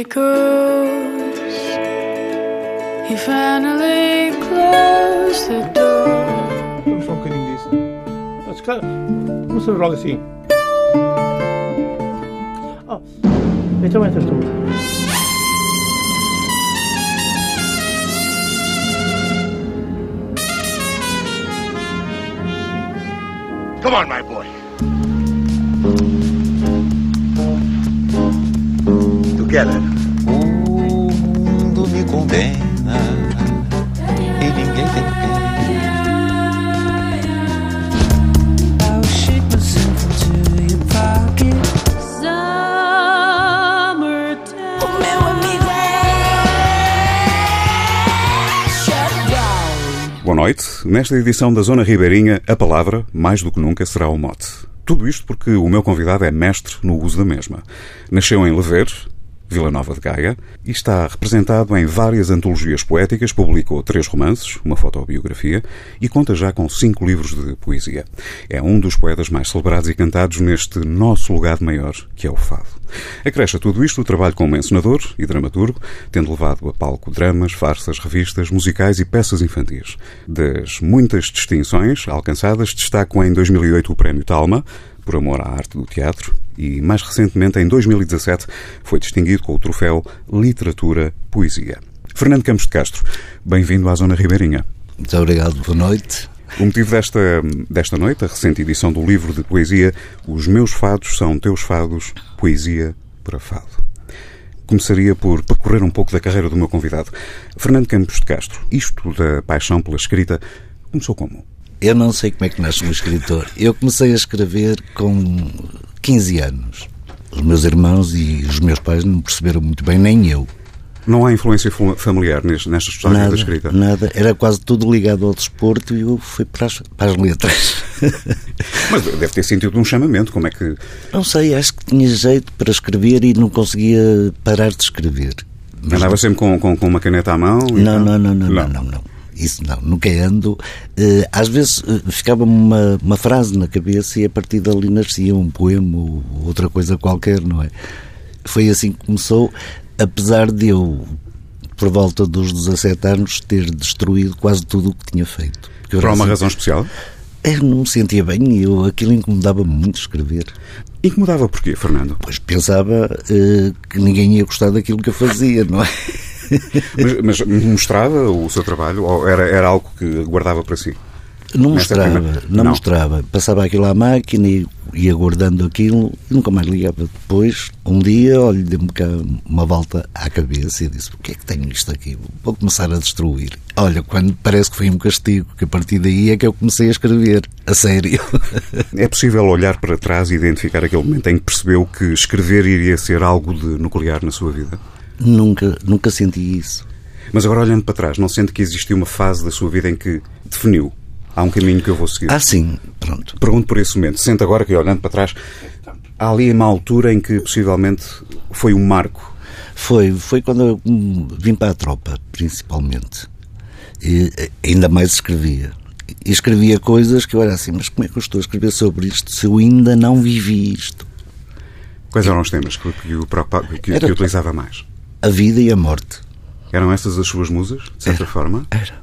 it goes. He finally closed the door. Vamos só um bocadinho disso. Ah, se calhar, Vamos fazer logo assim. Oh, então entras tu. Come on, my boy. Together. O mundo me condena e ninguém tem pena. É Boa noite. Nesta edição da Zona Ribeirinha, a palavra, mais do que nunca, será o mote. Tudo isto porque o meu convidado é mestre no uso da mesma. Nasceu em Lever, Vila Nova de Gaia, e está representado em várias antologias poéticas, publicou três romances, uma fotobiografia e conta já com cinco livros de poesia. É um dos poetas mais celebrados e cantados neste nosso legado maior, que é o fado. Acresce a tudo isto o trabalho como encenador e dramaturgo, tendo levado a palco dramas, farsas, revistas, musicais e peças infantis. Das muitas distinções alcançadas, destaco em 2008 o Prémio Talma, por amor à arte do teatro, e mais recentemente, em 2017, foi distinguido com o troféu Literatura Poesia. Fernando Campos de Castro, bem-vindo à Zona Ribeirinha. Muito obrigado, boa noite. O motivo desta, desta noite, a recente edição do livro de poesia Os Meus Fados São Teus Fados, Poesia para Fado. Começaria por percorrer um pouco da carreira do meu convidado. Fernando Campos de Castro, isto da paixão pela escrita, começou como? Eu não sei como é que nasce um escritor. Eu comecei a escrever com 15 anos. Os meus irmãos e os meus pais não perceberam muito bem, nem eu. Não há influência familiar nes- nestas personagens Nada, da escrita? nada. Era quase tudo ligado ao desporto e eu fui para as, para as letras. Mas deve ter sentido um chamamento, como é que... Não sei, acho que tinha jeito para escrever e não conseguia parar de escrever. Mas Andava sempre com, com, com uma caneta à mão? Não, tal? não, não, não, não, não, não. Isso não, nunca ando. Eh, às vezes eh, ficava uma, uma frase na cabeça e a partir dali nascia um poema ou outra coisa qualquer, não é? Foi assim que começou, apesar de eu, por volta dos 17 anos, ter destruído quase tudo o que tinha feito. Por assim- razão especial? Eu não me sentia bem e eu, aquilo incomodava-me muito escrever. Incomodava porquê, Fernando? Pois pensava eh, que ninguém ia gostar daquilo que eu fazia, não é? Mas, mas mostrava o seu trabalho ou era, era algo que guardava para si? Não mostrava, primeira- não, Não. mostrava. Passava aquilo à máquina e ia guardando aquilo e nunca mais ligava. Depois, um dia, olha, deu-me uma volta à cabeça e disse: O que é que tenho isto aqui? Vou começar a destruir. Olha, quando parece que foi um castigo, que a partir daí é que eu comecei a escrever, a sério. É possível olhar para trás e identificar aquele momento em que percebeu que escrever iria ser algo de nuclear na sua vida? Nunca, nunca senti isso. Mas agora olhando para trás, não sente que existiu uma fase da sua vida em que definiu há um caminho que eu vou seguir? Ah, sim, pronto. Pergunto por esse momento. Sente agora que olhando para trás, há ali uma altura em que possivelmente foi um marco. Foi, foi quando eu vim para a tropa, principalmente. E, eh, ainda mais escrevia. E escrevia coisas que eu era assim, mas como é que eu estou a escrever sobre isto se eu ainda não vivi isto? Quais eram os temas que, que, que- que utilizava mais? A vida e a morte. Eram essas as suas musas, de certa forma? Era.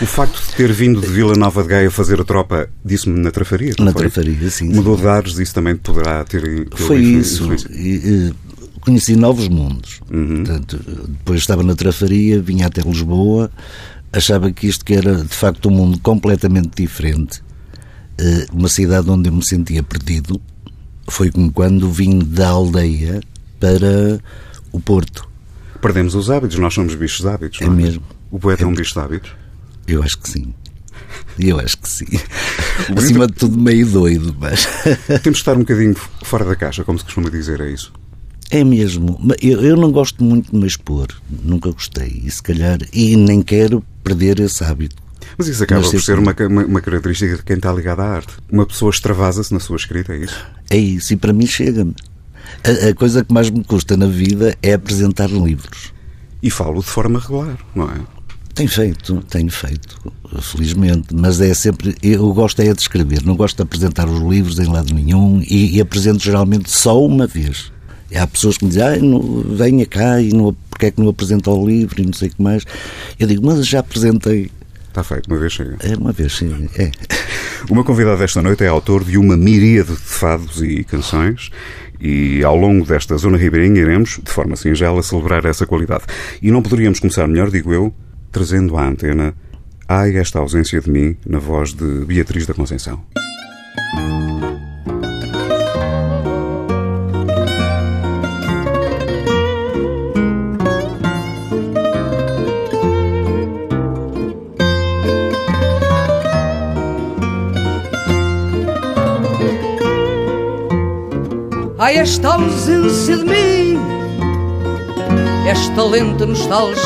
O facto de ter vindo de Vila Nova de Gaia fazer a tropa, disse-me na trafaria. Na foi? trafaria, sim. Mudou de ares, isso também poderá ter. Foi isso. E, e, conheci novos mundos. Uhum. Portanto, depois estava na trafaria, vinha até Lisboa, achava que isto que era de facto um mundo completamente diferente. Eh, Uma cidade onde eu me sentia perdido. Foi como quando vim da aldeia para o Porto. Perdemos os hábitos, nós somos bichos de hábitos. É não mesmo. O poeta é um bicho de hábitos. Eu acho que sim. Eu acho que sim. Acima de tudo, meio doido, mas. Temos de estar um bocadinho fora da caixa, como se costuma dizer, é isso. É mesmo. Eu, eu não gosto muito de me expor. Nunca gostei. E se calhar. E nem quero perder esse hábito. Mas isso acaba Mas por ser uma, uma, uma característica de quem está ligado à arte. Uma pessoa extravasa-se na sua escrita, é isso? É isso. E para mim chega-me. A, a coisa que mais me custa na vida é apresentar livros. E falo de forma regular, não é? Tenho feito, tenho feito, felizmente, mas é sempre. Eu gosto é de escrever, não gosto de apresentar os livros em lado nenhum e, e apresento geralmente só uma vez. E há pessoas que me dizem, "Ai, não, venha cá e não, porque é que não apresenta o livro e não sei o que mais. Eu digo, mas já apresentei. Está feito, uma vez chega. É uma vez, sim. É. O meu convidado desta noite é autor de uma miríade de fados e canções e ao longo desta zona ribeirinha iremos, de forma singela, celebrar essa qualidade. E não poderíamos começar melhor, digo eu, trazendo à antena Ai, esta ausência de mim, na voz de Beatriz da Conceição. Ai, esta ausência de mim, esta lenta nostalgia.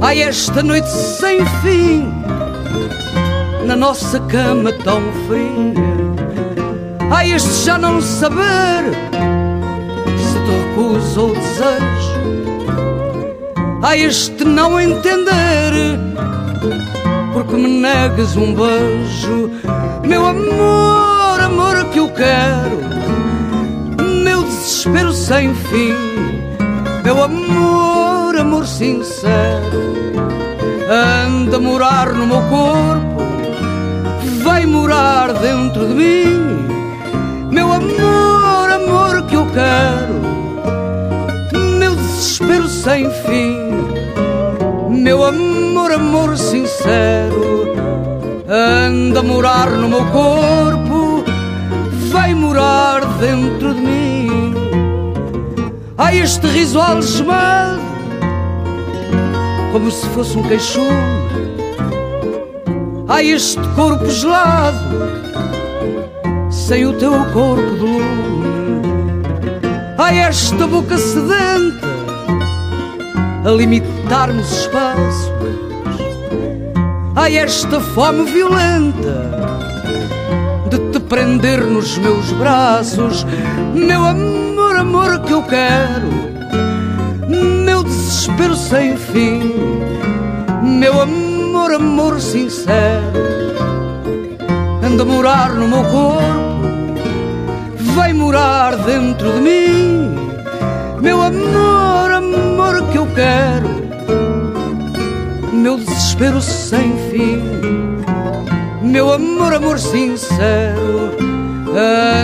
Ai, esta noite sem fim, na nossa cama tão fria. Ai, este já não saber se te recuso ou desejo. Ai, este não entender porque me negas um beijo, meu amor, quero, meu desespero sem fim, meu amor, amor sincero, anda a morar no meu corpo, vai morar dentro de mim, meu amor, amor que eu quero, meu desespero sem fim, meu amor, amor sincero, anda a morar no meu corpo, dentro de mim. Ai, este riso algemado, como se fosse um queixume. Ai, este corpo gelado, sem o teu corpo de lume. Ai, esta boca sedenta, a limitar-nos espaços. Ai, esta fome violenta prender nos meus braços, meu amor, amor que eu quero, meu desespero sem fim, meu amor, amor sincero, anda a morar no meu corpo, vai morar dentro de mim, meu amor, amor que eu quero, meu desespero sem fim. Meu amor, amor sincero,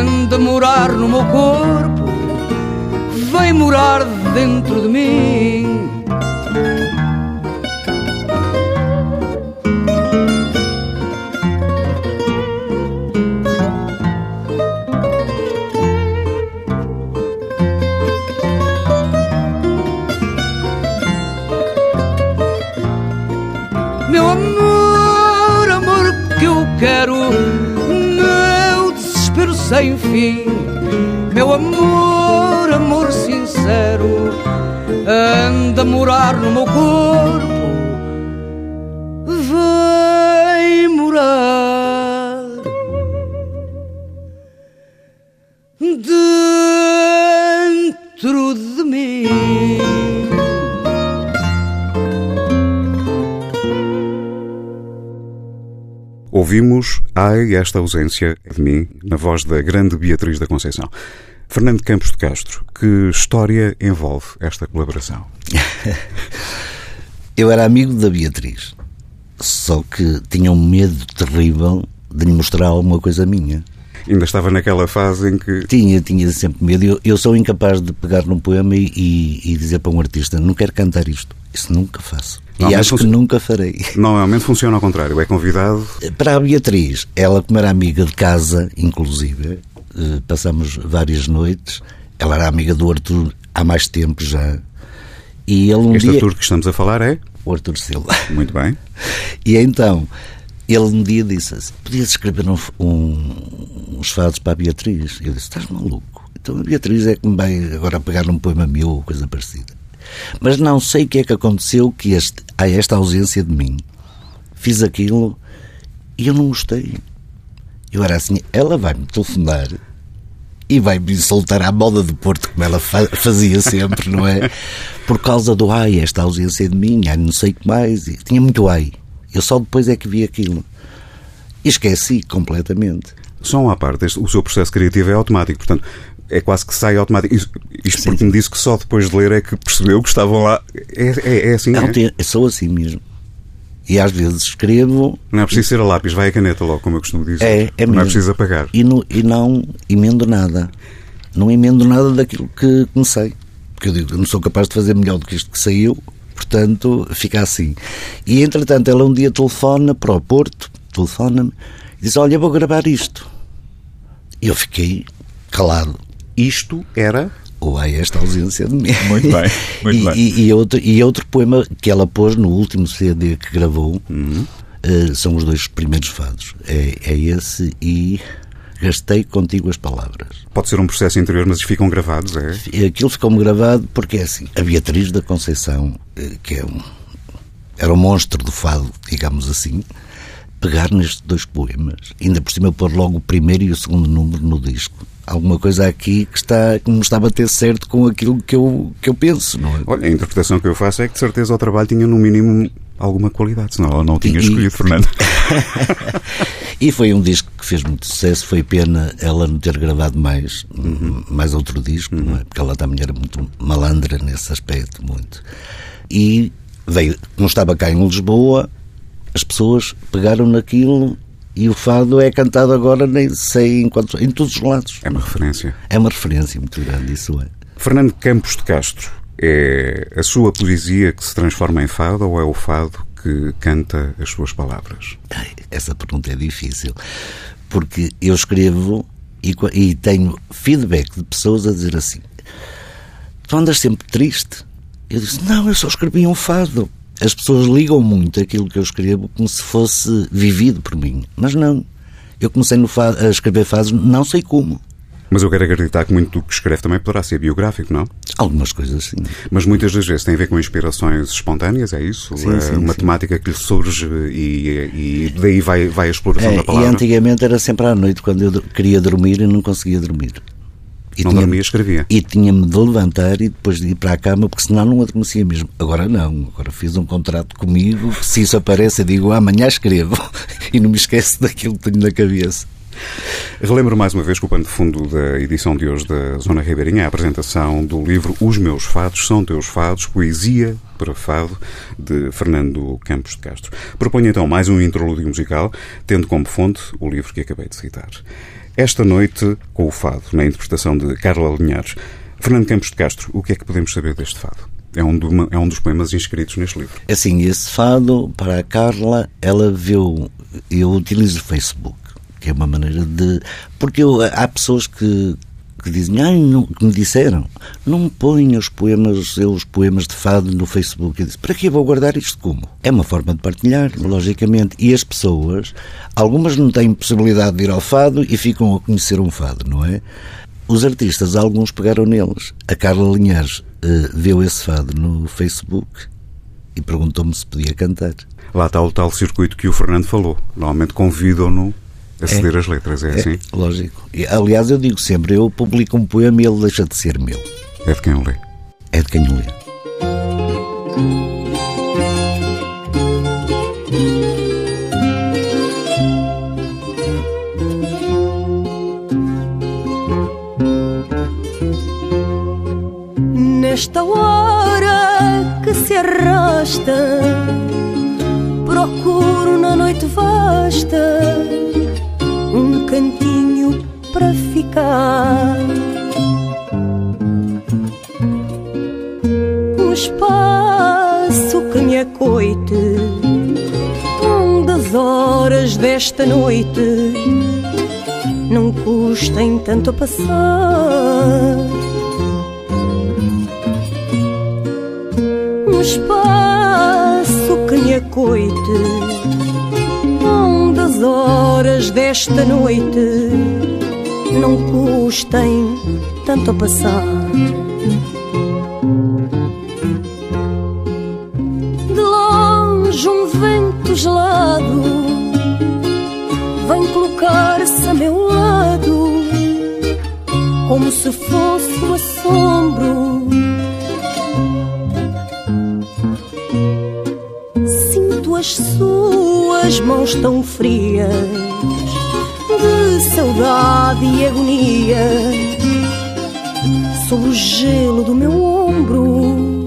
anda a morar no meu corpo, vem morar dentro de mim. Fim. Meu amor, amor sincero, anda a morar no meu corpo, vem morar dentro de mim. Ouvimos Ai, esta ausência de mim, na voz da grande Beatriz da Conceição. Fernando Campos de Castro, que história envolve esta colaboração? Eu era amigo da Beatriz, só que tinha um medo terrível de lhe mostrar alguma coisa minha. Ainda estava naquela fase em que Tinha, tinha sempre medo. Eu, eu sou incapaz de pegar num poema e, e- e dizer para um artista: não quero cantar isto. Isso nunca faço. E acho que nunca farei. normalmente funciona ao contrário. É convidado Para a Beatriz, ela, como era amiga de casa, inclusive, eh, passamos várias noites. Ela era amiga do Arthur há mais tempo já. E ele um Este dia. Arthur que estamos a falar é? O Arthur Silva. Muito bem. E então, ele um dia disse assim: Podias escrever um, um- uns fados para a Beatriz? Eu disse: Estás maluco? Então a Beatriz é que me vai agora pegar num poema meu ou coisa parecida. Mas não sei o que é que aconteceu, que este, há esta ausência de mim. Fiz aquilo e eu não gostei. Eu era assim: ela vai-me telefonar e vai-me soltar à moda de Porto, como ela fa- fazia sempre, não é? Por causa do ai, esta ausência de mim, ai, não sei o que mais. E tinha muito ai. Eu só depois é que vi aquilo. E esqueci completamente. Só uma parte, este- o seu processo criativo é automático, portanto, é quase que sai automático. Isto, isto porque me disse que só depois de ler é que percebeu que estavam lá. É, é, é assim, Não, é? sou assim mesmo. E às vezes escrevo Não é preciso ser a lápis, vai a caneta logo, como eu costumo dizer. É, é Não é mesmo. preciso apagar. e, no- e não emendo nada. Não emendo nada daquilo que comecei. Porque eu digo, eu não sou capaz de fazer melhor do que isto que saiu, portanto, fica assim. E entretanto, ela um dia telefona para o Porto, telefona-me, e diz: Olha, vou gravar isto. E eu fiquei calado. Isto era. Ou há esta ausência de mim. Muito bem, muito e, bem. E, e outro, e outro poema que ela pôs no último CD que gravou Uhum. eh, são os dois primeiros fados. É, é esse e Gastei contigo as palavras. Pode ser um processo interior, mas ficam gravados, é? Aquilo ficou-me gravado porque é assim: a Beatriz da Conceição, eh, que é um, era um monstro do fado, digamos assim, pegar nestes dois poemas, ainda por cima pôr logo o primeiro e o segundo número no disco. Alguma coisa aqui que, está, que me está a bater certo com aquilo que eu, que eu penso, não é? Olha, a interpretação que eu faço é que de certeza o trabalho tinha no mínimo alguma qualidade, senão ela não tinha E- escolhido, Fernando. E foi um disco que fez muito sucesso. Foi pena ela não ter gravado mais, mais outro disco, é? porque ela também era muito malandra nesse aspecto, muito. E veio, não estava cá em Lisboa, as pessoas pegaram naquilo e o fado é cantado agora, nem sei em, quantos, em todos os lados. É uma referência. É uma referência muito grande, isso é. Fernando Campos de Castro, é a sua poesia que se transforma em fado ou é o fado que canta as suas palavras? Essa pergunta é difícil, porque eu escrevo e, e tenho feedback de pessoas a dizer assim: Tu andas sempre triste? Eu disse: Não, eu só escrevi um fado. As pessoas ligam muito aquilo que eu escrevo como se fosse vivido por mim, mas não. Eu comecei no fa- a escrever fados, não sei como. Mas eu quero acreditar que muito do que escreve também poderá ser biográfico, não? Algumas coisas sim. Mas muitas das vezes tem a ver com inspirações espontâneas, é isso? Sim, sim, uma sim. temática que lhe surge e, e daí vai, vai a exploração É, da e palavra. antigamente era sempre à noite, quando eu queria dormir e não conseguia dormir. E Não tinha- dormia, escrevia. E tinha-me de levantar e depois de ir para a cama, porque senão não adormecia mesmo. Agora não, agora fiz um contrato comigo, se isso aparece eu digo amanhã escrevo e não me esqueço daquilo que tenho na cabeça. Relembro mais uma vez que o pano de fundo da edição de hoje da Zona Ribeirinha é a apresentação do livro Os Meus Fados São Teus Fados, Poesia para Fado, de Fernando Campos de Castro. Proponho então mais um introlúdio musical, tendo como fonte o livro que acabei de citar. Esta noite, com o fado, na interpretação de Carla Linhares. Fernando Campos de Castro, o que é que podemos saber deste fado? É um, do- é um dos poemas inscritos neste livro. Assim, esse fado, para a Carla, ela viu. Eu utilizo o Facebook, que é uma maneira de. Porque eu- há pessoas que, que dizem, Ai, não, que me disseram, não ponha os poemas, os poemas de fado no Facebook. Eu disse, para que vou guardar isto como? É uma forma de partilhar, logicamente. E as pessoas, algumas não têm possibilidade de ir ao fado e ficam a conhecer um fado, não é? Os artistas, alguns pegaram neles. A Carla Linhares eh, viu esse fado no Facebook e perguntou-me se podia cantar. Lá está o tal circuito que o Fernando falou. Normalmente convidam-no a ceder as letras, é, assim? Lógico. E, aliás, eu digo sempre: eu publico um poema e ele deixa de ser meu. É de quem o lê. É de quem o lê. Nesta hora que se arrasta, procuro na noite vasta cantinho para ficar. Um espaço que me acoite, onde as horas desta noite não custem tanto a passar. um espaço que me acoite, as horas desta noite não custem tanto a passar. De longe um vento gelado vem colocar-se a meu lado, como se fosse o assombro Sinto as suas mãos tão frias de saudade e agonia sobre o gelo do meu ombro.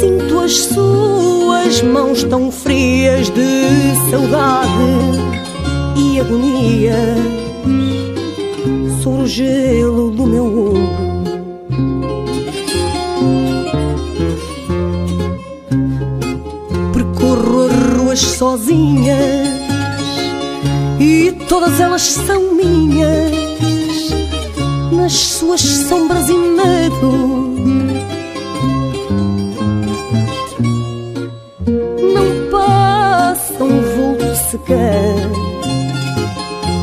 Sinto as suas mãos tão frias de saudade e agonia sobre o gelo do meu ombro. Sozinhas e todas elas são minhas, nas suas sombras e medo. Não passa um vulto sequer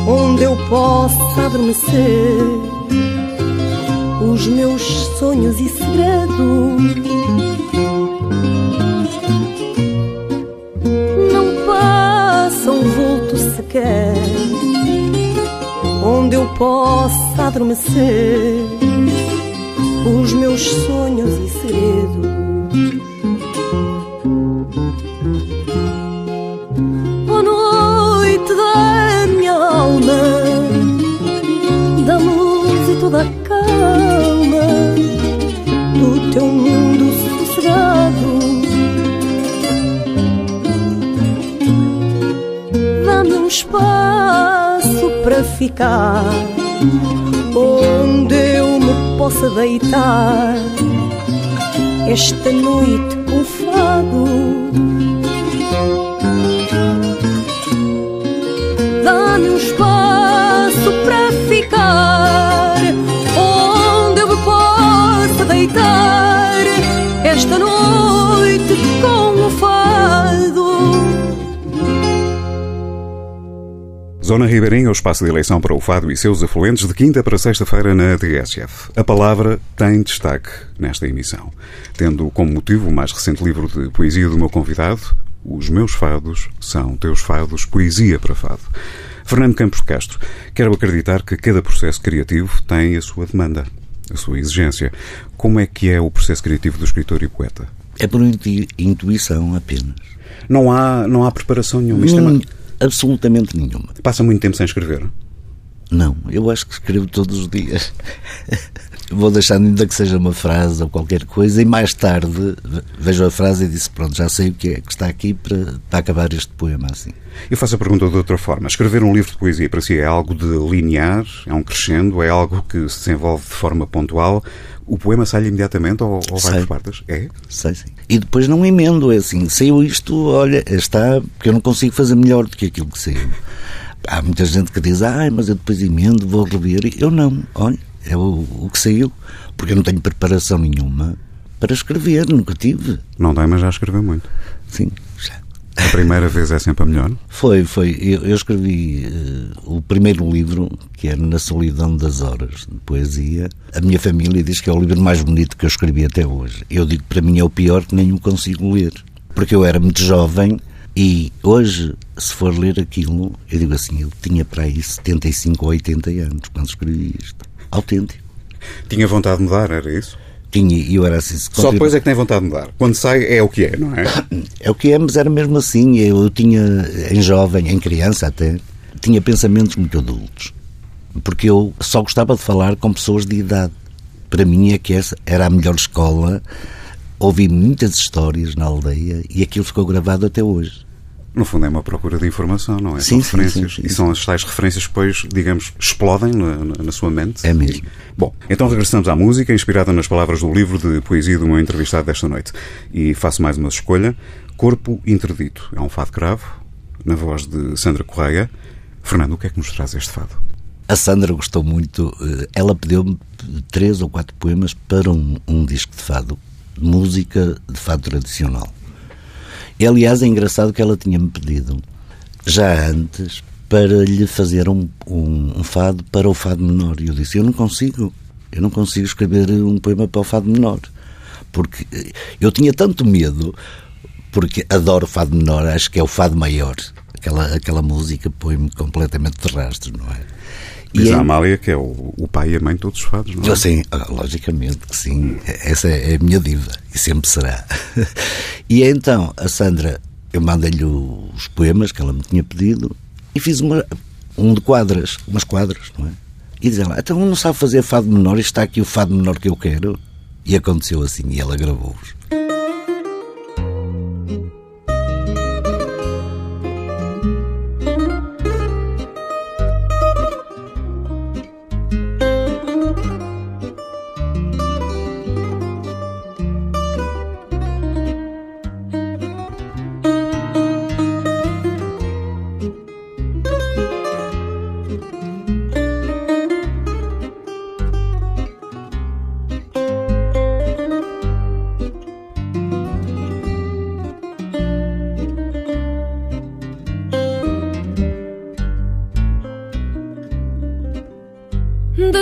onde eu possa adormecer os meus sonhos e segredos. Onde eu possa adormecer os meus sonhos e segredos. Onde eu me possa deitar esta noite Zona Ribeirinha, o espaço de eleição para o Fado e seus afluentes, de quinta para sexta-feira na TSF. A palavra tem destaque nesta emissão, tendo como motivo o mais recente livro de poesia do meu convidado, Os Meus Fados São Teus Fados, Poesia para Fado. Fernando Campos Castro, quero acreditar que cada processo criativo tem a sua demanda, a sua exigência. Como é que é o processo criativo do escritor e poeta? É por intu- intuição apenas. Não há, não há preparação nenhuma. Isto é uma- Hum, absolutamente nenhuma. Passa muito tempo sem escrever. Não, eu acho que escrevo todos os dias. Vou deixando ainda que seja uma frase ou qualquer coisa e mais tarde ve- vejo a frase e disse pronto, já sei o que é que está aqui para, para acabar este poema assim. Eu faço a pergunta de outra forma. Escrever um livro de poesia para si é algo de linear? É um crescendo? É algo que se desenvolve de forma pontual? O poema sai imediatamente ou, ou vai por partes? É? Sei, sim. E depois não emendo, é assim, saiu isto, olha, está, porque eu não consigo fazer melhor do que aquilo que saiu. Há muita gente que diz, ai, mas eu depois emendo, vou rever. Eu não, olha, é o, o que saiu, porque eu não tenho preparação nenhuma para escrever, nunca tive. Não tem, mas já escreveu muito. Sim. A primeira vez é sempre a melhor. Foi, foi. Eu, eu escrevi eh, o primeiro livro, que era Na Solidão das Horas, de poesia. A minha família diz que é o livro mais bonito que eu escrevi até hoje. Eu digo que para mim é o pior que nem o consigo ler. Porque eu era muito jovem e hoje, se for ler aquilo, eu digo assim, eu tinha para aí 75 ou 80 anos quando escrevi isto. Autêntico. Tinha vontade de mudar, era isso? Tinha, e eu era assim. Só depois é que tem vontade de mudar. Quando sai é o que é, não é? É o que é, mas era mesmo assim. Eu tinha, em jovem, em criança até, tinha pensamentos muito adultos. Porque eu só gostava de falar com pessoas de idade. Para mim é que essa era a melhor escola. Ouvi muitas histórias na aldeia e aquilo ficou gravado até hoje. No fundo é uma procura de informação, não é? Sim, são sim, referências. sim, sim. E são as tais referências que depois, digamos, explodem na, na- na sua mente. É mesmo. Bom, então regressamos à música, inspirada nas palavras do livro de poesia do meu entrevistado desta noite. E faço mais uma escolha. Corpo Interdito. É um fado cravo, na voz de Sandra Correia. Fernando, o que é que nos traz este fado? A Sandra gostou muito. eh, Ela pediu-me três ou quatro poemas para um, um disco de fado, música de fado tradicional. E, aliás, é engraçado que ela tinha-me pedido, já antes, para lhe fazer um, um, um fado para o fado menor. E eu disse: Eu não consigo, eu não consigo escrever um poema para o fado menor. Porque eh, eu tinha tanto medo, porque adoro o fado menor, acho que é o fado maior. Aquela, aquela música põe-me completamente de rastro, não é? Diz é- a Amália que é o, o pai e a mãe de todos os fados, não é? Sim, ah, logicamente que sim. Essa é a minha diva e sempre será. E então, a Sandra, eu mandei-lhe os poemas que ela me tinha pedido e fiz uma, um de quadras, umas quadras, não é? E diz ela, então não sabe fazer fado menor, isto está aqui o fado menor que eu quero. E aconteceu assim, e ela gravou-os.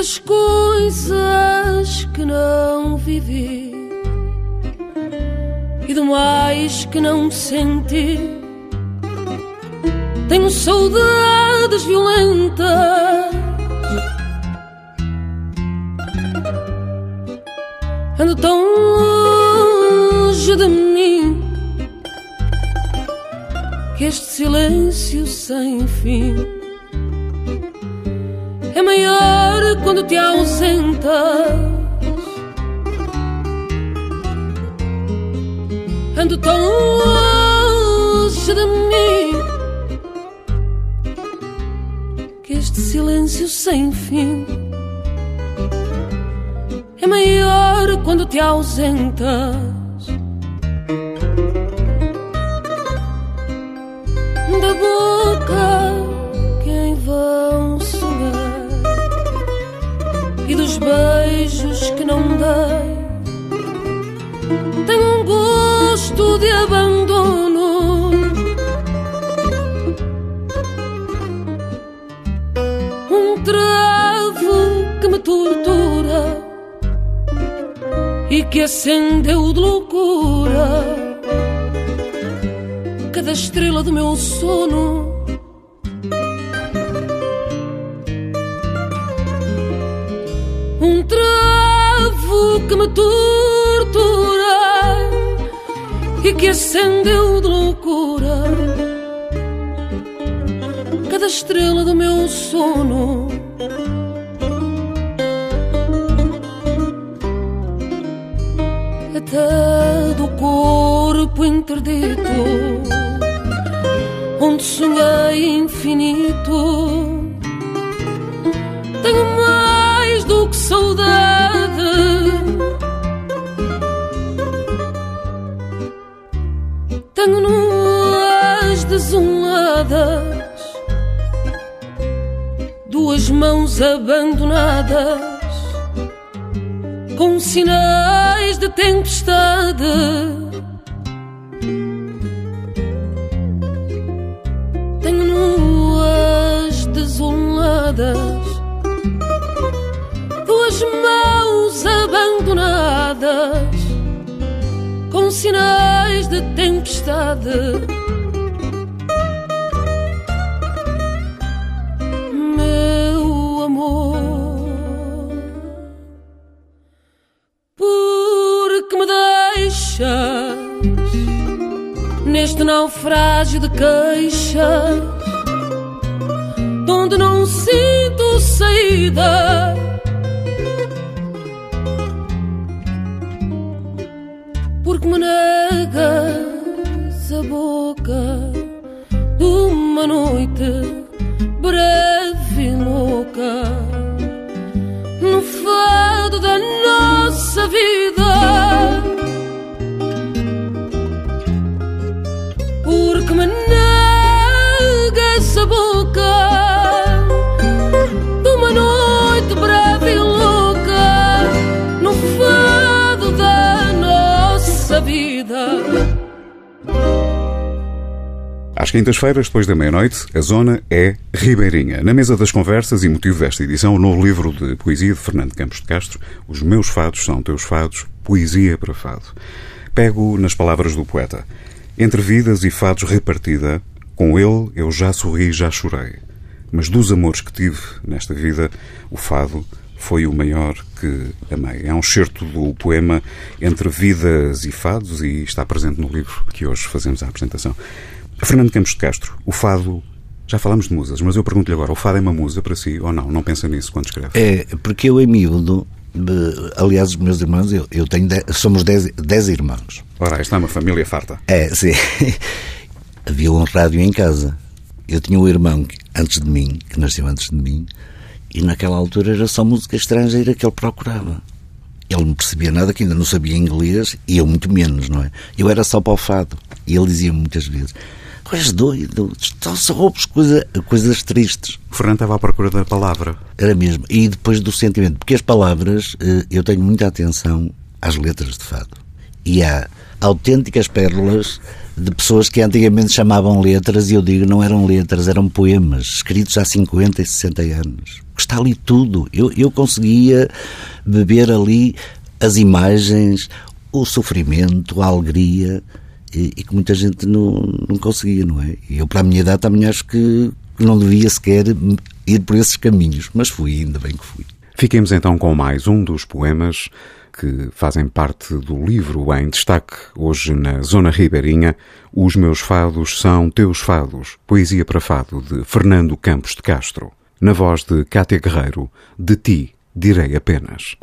Das coisas que não vivi e do mais que não senti. Tenho saudades violentas. Ando tão longe de mim que este silêncio sem fim quando te ausentas. Ando tão longe de mim que este silêncio sem fim é maior quando te ausentas. Da boca Tenho um gosto de abandono. Um travo que me tortura e que acendeu de loucura cada estrela do meu sono. Me tortura e que acendeu de loucura cada estrela do meu sono. Até do corpo interdito, onde sonhei infinito abandonadas, com sinais de tempestade. Tenho nuas desoladas duas mãos abandonadas com sinais de tempestade. Naufrágio de queixas, de onde não sinto saída. porque me negas a boca de uma noite breve e louca no fado da nossa vida. Às quintas-feiras, depois da meia-noite, a zona é Ribeirinha. Na mesa das conversas e motivo desta edição, o novo livro de poesia de Fernando Campos de Castro, Os Meus Fados São Teus Fados, Poesia para Fado. Pego nas palavras do poeta. Entre vidas e fados repartida, com ele eu já sorri, já chorei. Mas dos amores que tive nesta vida, o fado foi o maior que amei. É um excerto do poema Entre Vidas e Fados e está presente no livro que hoje fazemos a apresentação. Fernando Campos de Castro, o fado Já falamos de musas, mas eu pergunto-lhe agora: o fado é uma musa para si ou não? Não pensa nisso quando escreve? É, porque eu em miúdo, aliás, os meus irmãos, eu, eu tenho dez- somos 10 dez irmãos. Ora, esta é uma família farta. É, sim. Havia um rádio em casa. Eu tinha um irmão que, antes de mim, que nasceu antes de mim, e naquela altura era só música estrangeira que ele procurava. Ele não percebia nada, que ainda não sabia inglês, e eu muito menos, não é? Eu era só para o fado. E ele dizia muitas vezes: Tu és doido, só só ouves coisa, coisas tristes. O Fernando estava à procura da palavra. Era mesmo. E depois do sentimento. Porque as palavras, eh, eu tenho muita atenção às letras de fado. E há autênticas pérolas de pessoas que antigamente chamavam letras, e eu digo, não eram letras, eram poemas, escritos há 50 e 60 anos. Está ali tudo. Eu, eu conseguia beber ali as imagens, o sofrimento, a alegria, e, e que muita gente não, não conseguia, não é? E eu, para a minha idade, também acho que que não devia sequer ir por esses caminhos, mas fui, ainda bem que fui. Fiquemos então com mais um dos poemas que fazem parte do livro em destaque hoje na Zona Ribeirinha. Os meus fados são teus fados. Poesia para fado de Fernando Campos de Castro. Na voz de Cátia Guerreiro, de ti direi apenas.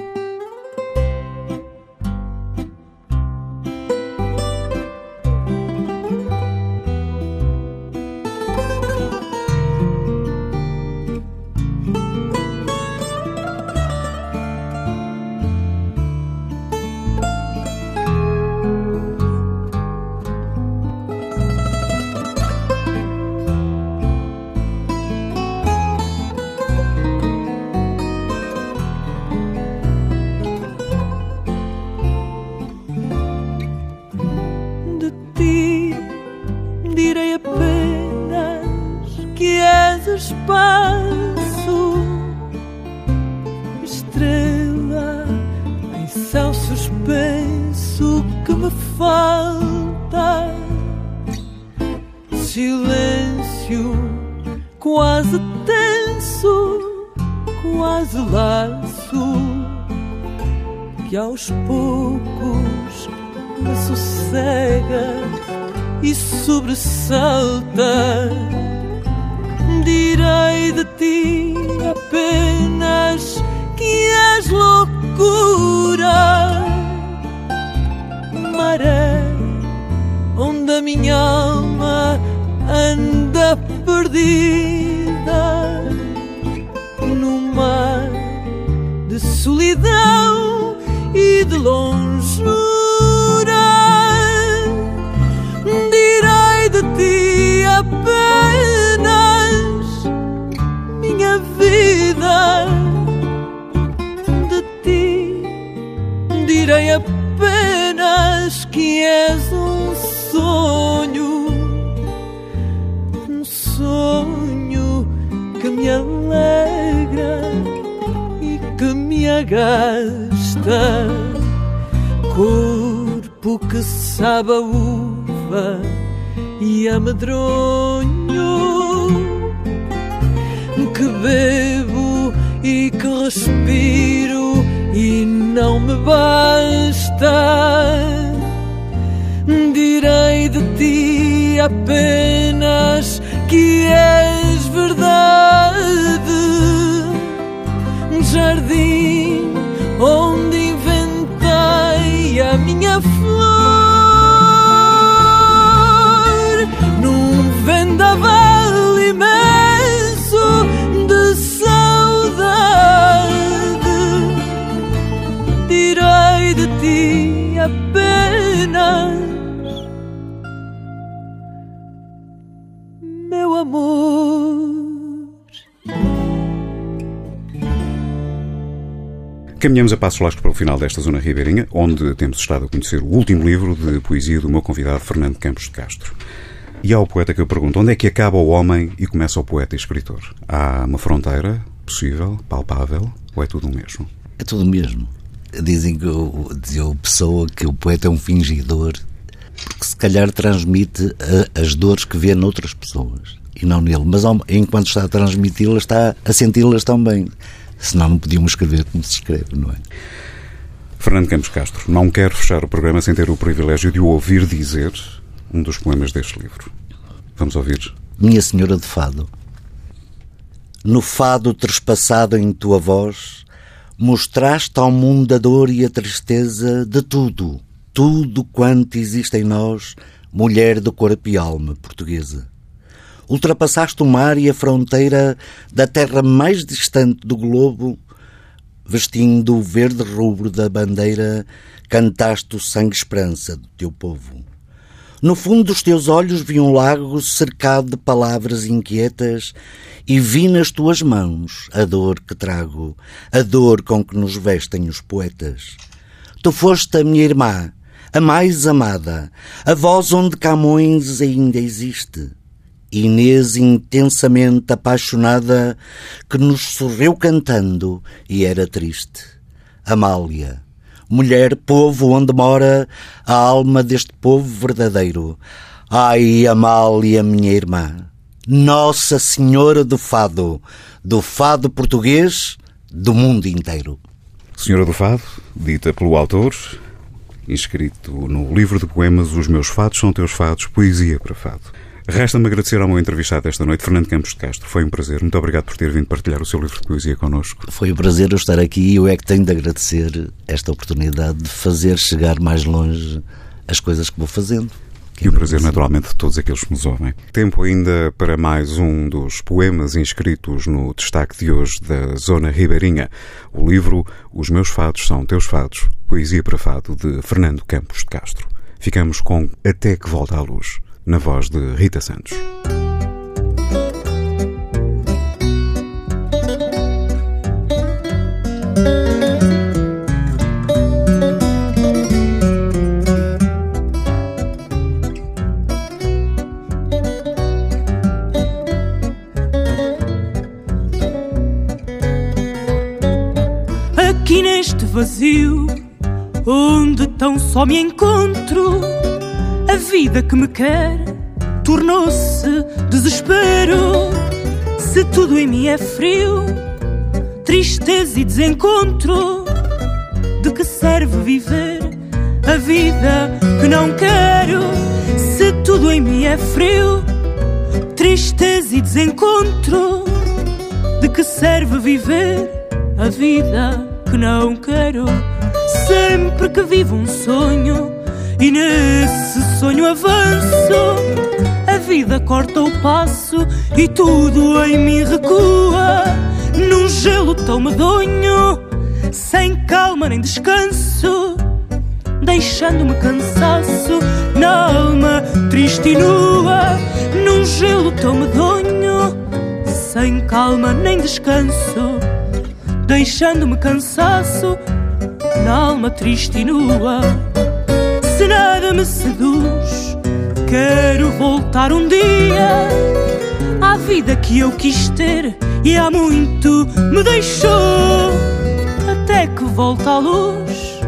Suspenso que me falta, silêncio quase tenso, quase laço que aos poucos me sossega e sobressalta. Direi de ti apenas que és loucura, onde a minha alma anda perdida no mar de solidão e de longura. Que és um sonho, um sonho que me alegra e que me agasta. Corpo que sabe a uva e a medronho, que bebo e que respiro e não me basta. Direi de ti apenas que Caminhamos a passos largos para o final desta zona ribeirinha, onde temos estado a conhecer o último livro de poesia do meu convidado Fernando Campos de Castro. E ao poeta que eu pergunto, onde é que acaba o homem e começa o poeta e escritor? Há uma fronteira possível, palpável, ou é tudo o mesmo? É tudo o mesmo. Dizem que o, dizia o Pessoa que o poeta é um fingidor, porque se calhar transmite a- as dores que vê noutras pessoas e não nele. Mas enquanto está a transmiti-las, está a senti-las também. Senão não podíamos escrever como se escreve, não é? Fernando Campos Castro, não quero fechar o programa sem ter o privilégio de o ouvir dizer um dos poemas deste livro. Vamos ouvir Minha Senhora de Fado. No fado trespassado em tua voz, mostraste ao mundo a dor e a tristeza de tudo, tudo quanto existe em nós, mulher de corpo e alma portuguesa. Ultrapassaste o mar e a fronteira da terra mais distante do globo, vestindo o verde rubro da bandeira, cantaste o sangue esperança do teu povo. No fundo dos teus olhos vi um lago cercado de palavras inquietas e vi nas tuas mãos a dor que trago, a dor com que nos vestem os poetas. Tu foste a minha irmã, a mais amada, a voz onde Camões ainda existe. Inês intensamente apaixonada que nos sorriu cantando e era triste. Amália, mulher, povo onde mora a alma deste povo verdadeiro. Ai, Amália, minha irmã, Nossa Senhora do Fado, do fado português do mundo inteiro. Senhora do Fado, dita pelo autor, inscrito no livro de poemas Os Meus Fados São Teus Fados, Poesia para Fado. Resta-me agradecer ao meu entrevistado esta noite, Fernando Campos de Castro. Foi um prazer. Muito obrigado por ter vindo partilhar o seu livro de poesia connosco. Foi um prazer eu estar aqui e eu é que tenho de agradecer esta oportunidade de fazer chegar mais longe as coisas que vou fazendo. E o prazer, naturalmente, de todos aqueles que nos ouvem. Tempo ainda para mais um dos poemas inscritos no destaque de hoje da Zona Ribeirinha. O livro Os Meus Fados São Teus Fados, Poesia para Fado, de Fernando Campos de Castro. Ficamos com Até que Volta à Luz, na voz de Rita Santos. Aqui neste vazio, onde tão só me encontro, a vida que me quer tornou-se desespero. Se tudo em mim é frio, tristeza e desencontro, de que serve viver a vida que não quero? Se tudo em mim é frio, tristeza e desencontro, de que serve viver a vida que não quero? Sempre que vivo um sonho e nesse sonho avanço, a vida corta o passo e tudo em mim recua. Num gelo tão medonho, sem calma nem descanso, deixando-me cansaço na alma triste e nua. Num gelo tão medonho, sem calma nem descanso, deixando-me cansaço na alma triste e nua. Se nada me seduz, quero voltar um dia à vida que eu quis ter e há muito me deixou. Até que volta à luz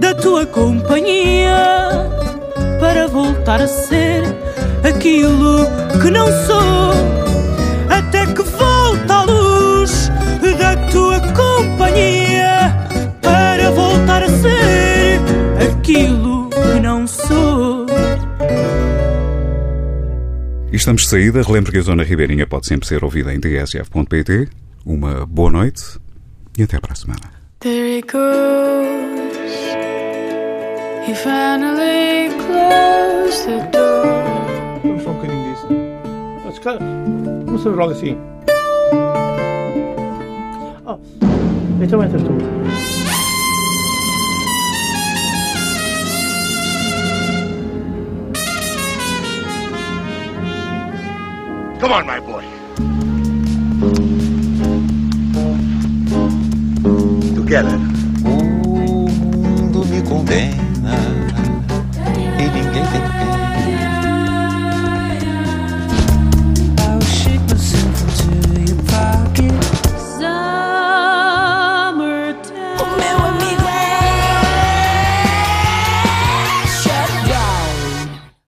da tua companhia para voltar a ser aquilo que não sou. Até que estamos de saída. Relembro que a Zona Ribeirinha pode sempre ser ouvida em tsf.pt. Uma boa noite e até para a semana. There he goes. He finally closed the door. Vamos só um bocadinho disso. Calhar, Vamos fazer logo assim. Ah, então entras tu. Come on, my boy. Together. O mundo me condena